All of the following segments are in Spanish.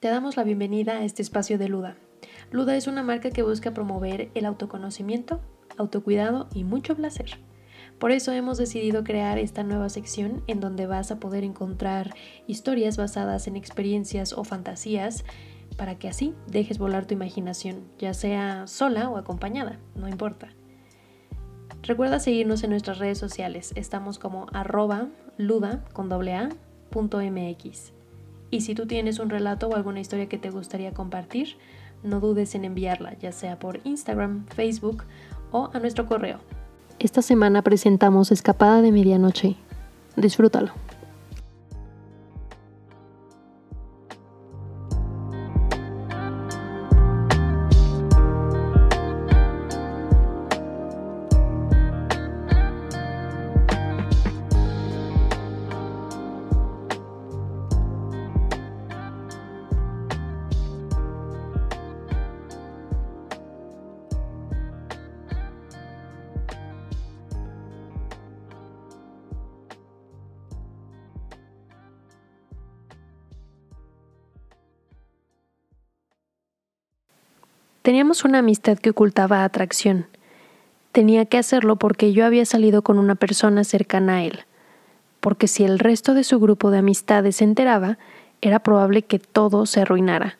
Te damos la bienvenida a este espacio de Luda. Luda es una marca que busca promover el autoconocimiento, autocuidado y mucho placer. Por eso hemos decidido crear esta nueva sección en donde vas a poder encontrar historias basadas en experiencias o fantasías para que así dejes volar tu imaginación, ya sea sola o acompañada, no importa. Recuerda seguirnos en nuestras redes sociales, estamos como arroba luda con a, punto mx. Y si tú tienes un relato o alguna historia que te gustaría compartir, no dudes en enviarla, ya sea por Instagram, Facebook o a nuestro correo. Esta semana presentamos Escapada de Medianoche. Disfrútalo. Teníamos una amistad que ocultaba atracción. Tenía que hacerlo porque yo había salido con una persona cercana a él, porque si el resto de su grupo de amistades se enteraba, era probable que todo se arruinara.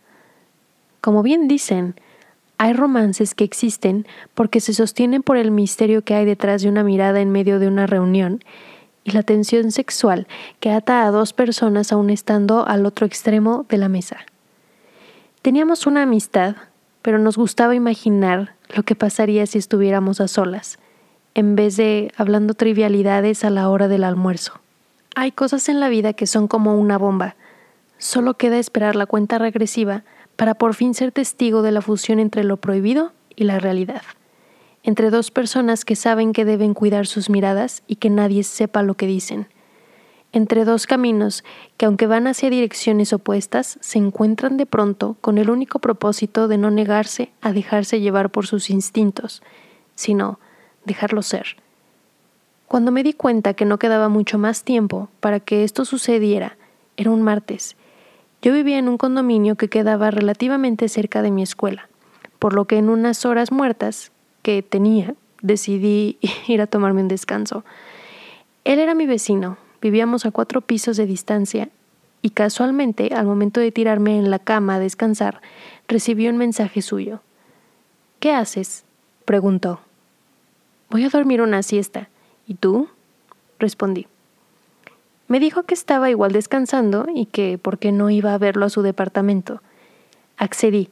Como bien dicen, hay romances que existen porque se sostienen por el misterio que hay detrás de una mirada en medio de una reunión y la tensión sexual que ata a dos personas aún estando al otro extremo de la mesa. Teníamos una amistad pero nos gustaba imaginar lo que pasaría si estuviéramos a solas, en vez de hablando trivialidades a la hora del almuerzo. Hay cosas en la vida que son como una bomba. Solo queda esperar la cuenta regresiva para por fin ser testigo de la fusión entre lo prohibido y la realidad. Entre dos personas que saben que deben cuidar sus miradas y que nadie sepa lo que dicen entre dos caminos que aunque van hacia direcciones opuestas, se encuentran de pronto con el único propósito de no negarse a dejarse llevar por sus instintos, sino dejarlo ser. Cuando me di cuenta que no quedaba mucho más tiempo para que esto sucediera, era un martes. Yo vivía en un condominio que quedaba relativamente cerca de mi escuela, por lo que en unas horas muertas que tenía, decidí ir a tomarme un descanso. Él era mi vecino, Vivíamos a cuatro pisos de distancia y casualmente, al momento de tirarme en la cama a descansar, recibí un mensaje suyo. ¿Qué haces? preguntó. Voy a dormir una siesta. ¿Y tú? respondí. Me dijo que estaba igual descansando y que por qué no iba a verlo a su departamento. Accedí.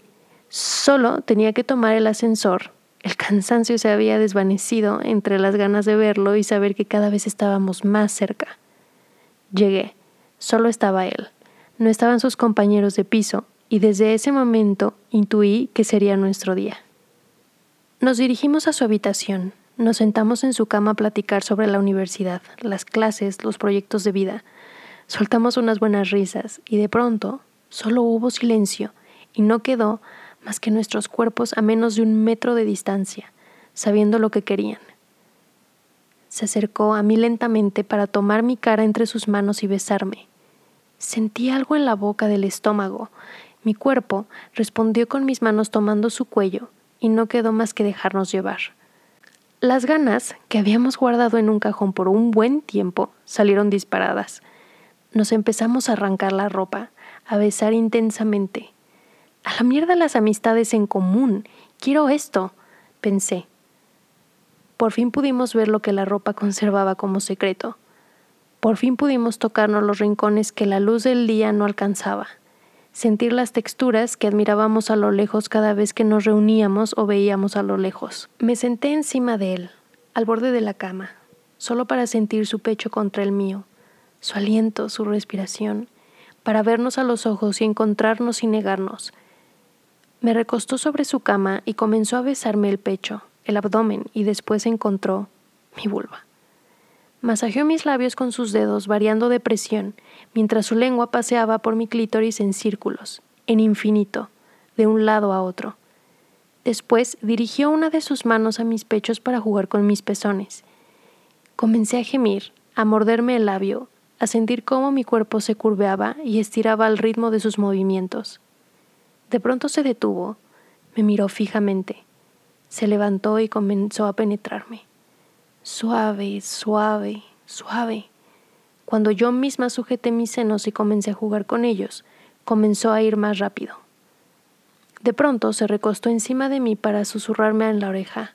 Solo tenía que tomar el ascensor. El cansancio se había desvanecido entre las ganas de verlo y saber que cada vez estábamos más cerca. Llegué. Solo estaba él. No estaban sus compañeros de piso, y desde ese momento intuí que sería nuestro día. Nos dirigimos a su habitación. Nos sentamos en su cama a platicar sobre la universidad, las clases, los proyectos de vida. Soltamos unas buenas risas y de pronto solo hubo silencio y no quedó más que nuestros cuerpos a menos de un metro de distancia, sabiendo lo que querían. Se acercó a mí lentamente para tomar mi cara entre sus manos y besarme. Sentí algo en la boca del estómago. Mi cuerpo respondió con mis manos tomando su cuello y no quedó más que dejarnos llevar. Las ganas, que habíamos guardado en un cajón por un buen tiempo, salieron disparadas. Nos empezamos a arrancar la ropa, a besar intensamente. A la mierda las amistades en común. Quiero esto, pensé. Por fin pudimos ver lo que la ropa conservaba como secreto. Por fin pudimos tocarnos los rincones que la luz del día no alcanzaba, sentir las texturas que admirábamos a lo lejos cada vez que nos reuníamos o veíamos a lo lejos. Me senté encima de él, al borde de la cama, solo para sentir su pecho contra el mío, su aliento, su respiración, para vernos a los ojos y encontrarnos sin negarnos. Me recostó sobre su cama y comenzó a besarme el pecho, el abdomen y después encontró mi vulva. Masajeó mis labios con sus dedos, variando de presión, mientras su lengua paseaba por mi clítoris en círculos, en infinito, de un lado a otro. Después dirigió una de sus manos a mis pechos para jugar con mis pezones. Comencé a gemir, a morderme el labio, a sentir cómo mi cuerpo se curveaba y estiraba al ritmo de sus movimientos. De pronto se detuvo, me miró fijamente, se levantó y comenzó a penetrarme. Suave, suave, suave. Cuando yo misma sujeté mis senos y comencé a jugar con ellos, comenzó a ir más rápido. De pronto se recostó encima de mí para susurrarme en la oreja.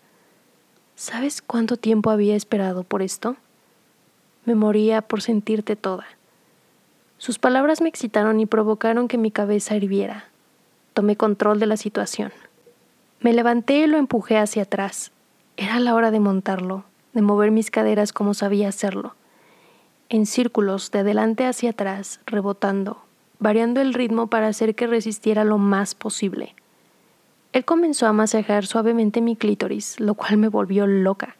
¿Sabes cuánto tiempo había esperado por esto? Me moría por sentirte toda. Sus palabras me excitaron y provocaron que mi cabeza hirviera. Tomé control de la situación. Me levanté y lo empujé hacia atrás. Era la hora de montarlo, de mover mis caderas como sabía hacerlo en círculos de adelante hacia atrás, rebotando, variando el ritmo para hacer que resistiera lo más posible. Él comenzó a masajear suavemente mi clítoris, lo cual me volvió loca.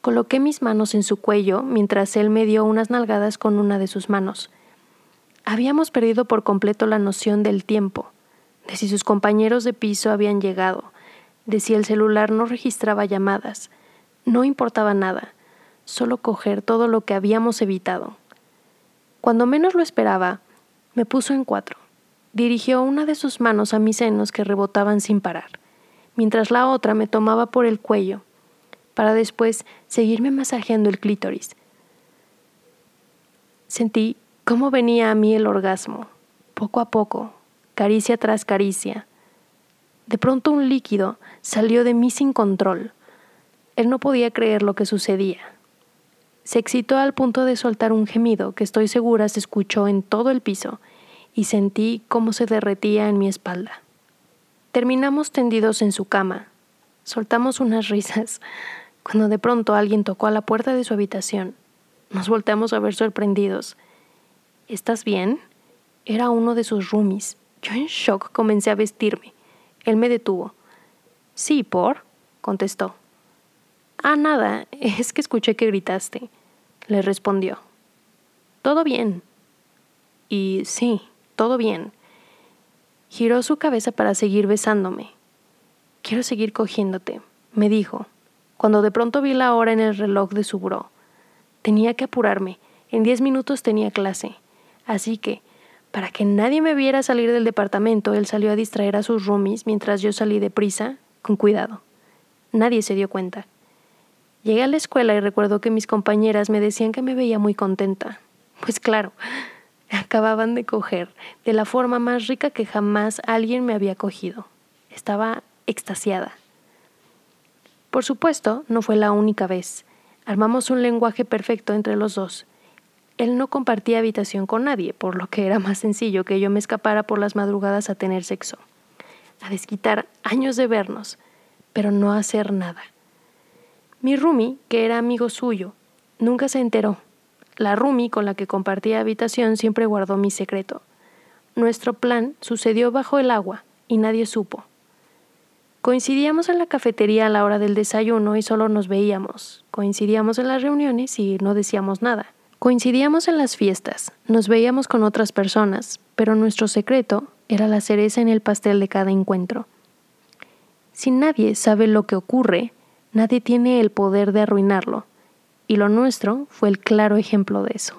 Coloqué mis manos en su cuello mientras él me dio unas nalgadas con una de sus manos. Habíamos perdido por completo la noción del tiempo, de si sus compañeros de piso habían llegado, de si el celular no registraba llamadas. No importaba nada solo coger todo lo que habíamos evitado. Cuando menos lo esperaba, me puso en cuatro. Dirigió una de sus manos a mis senos que rebotaban sin parar, mientras la otra me tomaba por el cuello, para después seguirme masajeando el clítoris. Sentí cómo venía a mí el orgasmo, poco a poco, caricia tras caricia. De pronto un líquido salió de mí sin control. Él no podía creer lo que sucedía. Se excitó al punto de soltar un gemido que estoy segura se escuchó en todo el piso y sentí cómo se derretía en mi espalda. Terminamos tendidos en su cama. Soltamos unas risas cuando de pronto alguien tocó a la puerta de su habitación. Nos volteamos a ver sorprendidos. ¿Estás bien? Era uno de sus roomies. Yo en shock comencé a vestirme. Él me detuvo. Sí, por, contestó. Ah, nada, es que escuché que gritaste, le respondió. Todo bien. Y sí, todo bien. Giró su cabeza para seguir besándome. Quiero seguir cogiéndote, me dijo, cuando de pronto vi la hora en el reloj de su buró. Tenía que apurarme, en diez minutos tenía clase. Así que, para que nadie me viera salir del departamento, él salió a distraer a sus roomies mientras yo salí deprisa, con cuidado. Nadie se dio cuenta. Llegué a la escuela y recuerdo que mis compañeras me decían que me veía muy contenta. Pues claro, acababan de coger de la forma más rica que jamás alguien me había cogido. Estaba extasiada. Por supuesto, no fue la única vez. Armamos un lenguaje perfecto entre los dos. Él no compartía habitación con nadie, por lo que era más sencillo que yo me escapara por las madrugadas a tener sexo, a desquitar años de vernos, pero no hacer nada. Mi Rumi, que era amigo suyo, nunca se enteró. La Rumi con la que compartía habitación siempre guardó mi secreto. Nuestro plan sucedió bajo el agua y nadie supo. Coincidíamos en la cafetería a la hora del desayuno y solo nos veíamos. Coincidíamos en las reuniones y no decíamos nada. Coincidíamos en las fiestas, nos veíamos con otras personas, pero nuestro secreto era la cereza en el pastel de cada encuentro. Si nadie sabe lo que ocurre, Nadie tiene el poder de arruinarlo, y lo nuestro fue el claro ejemplo de eso.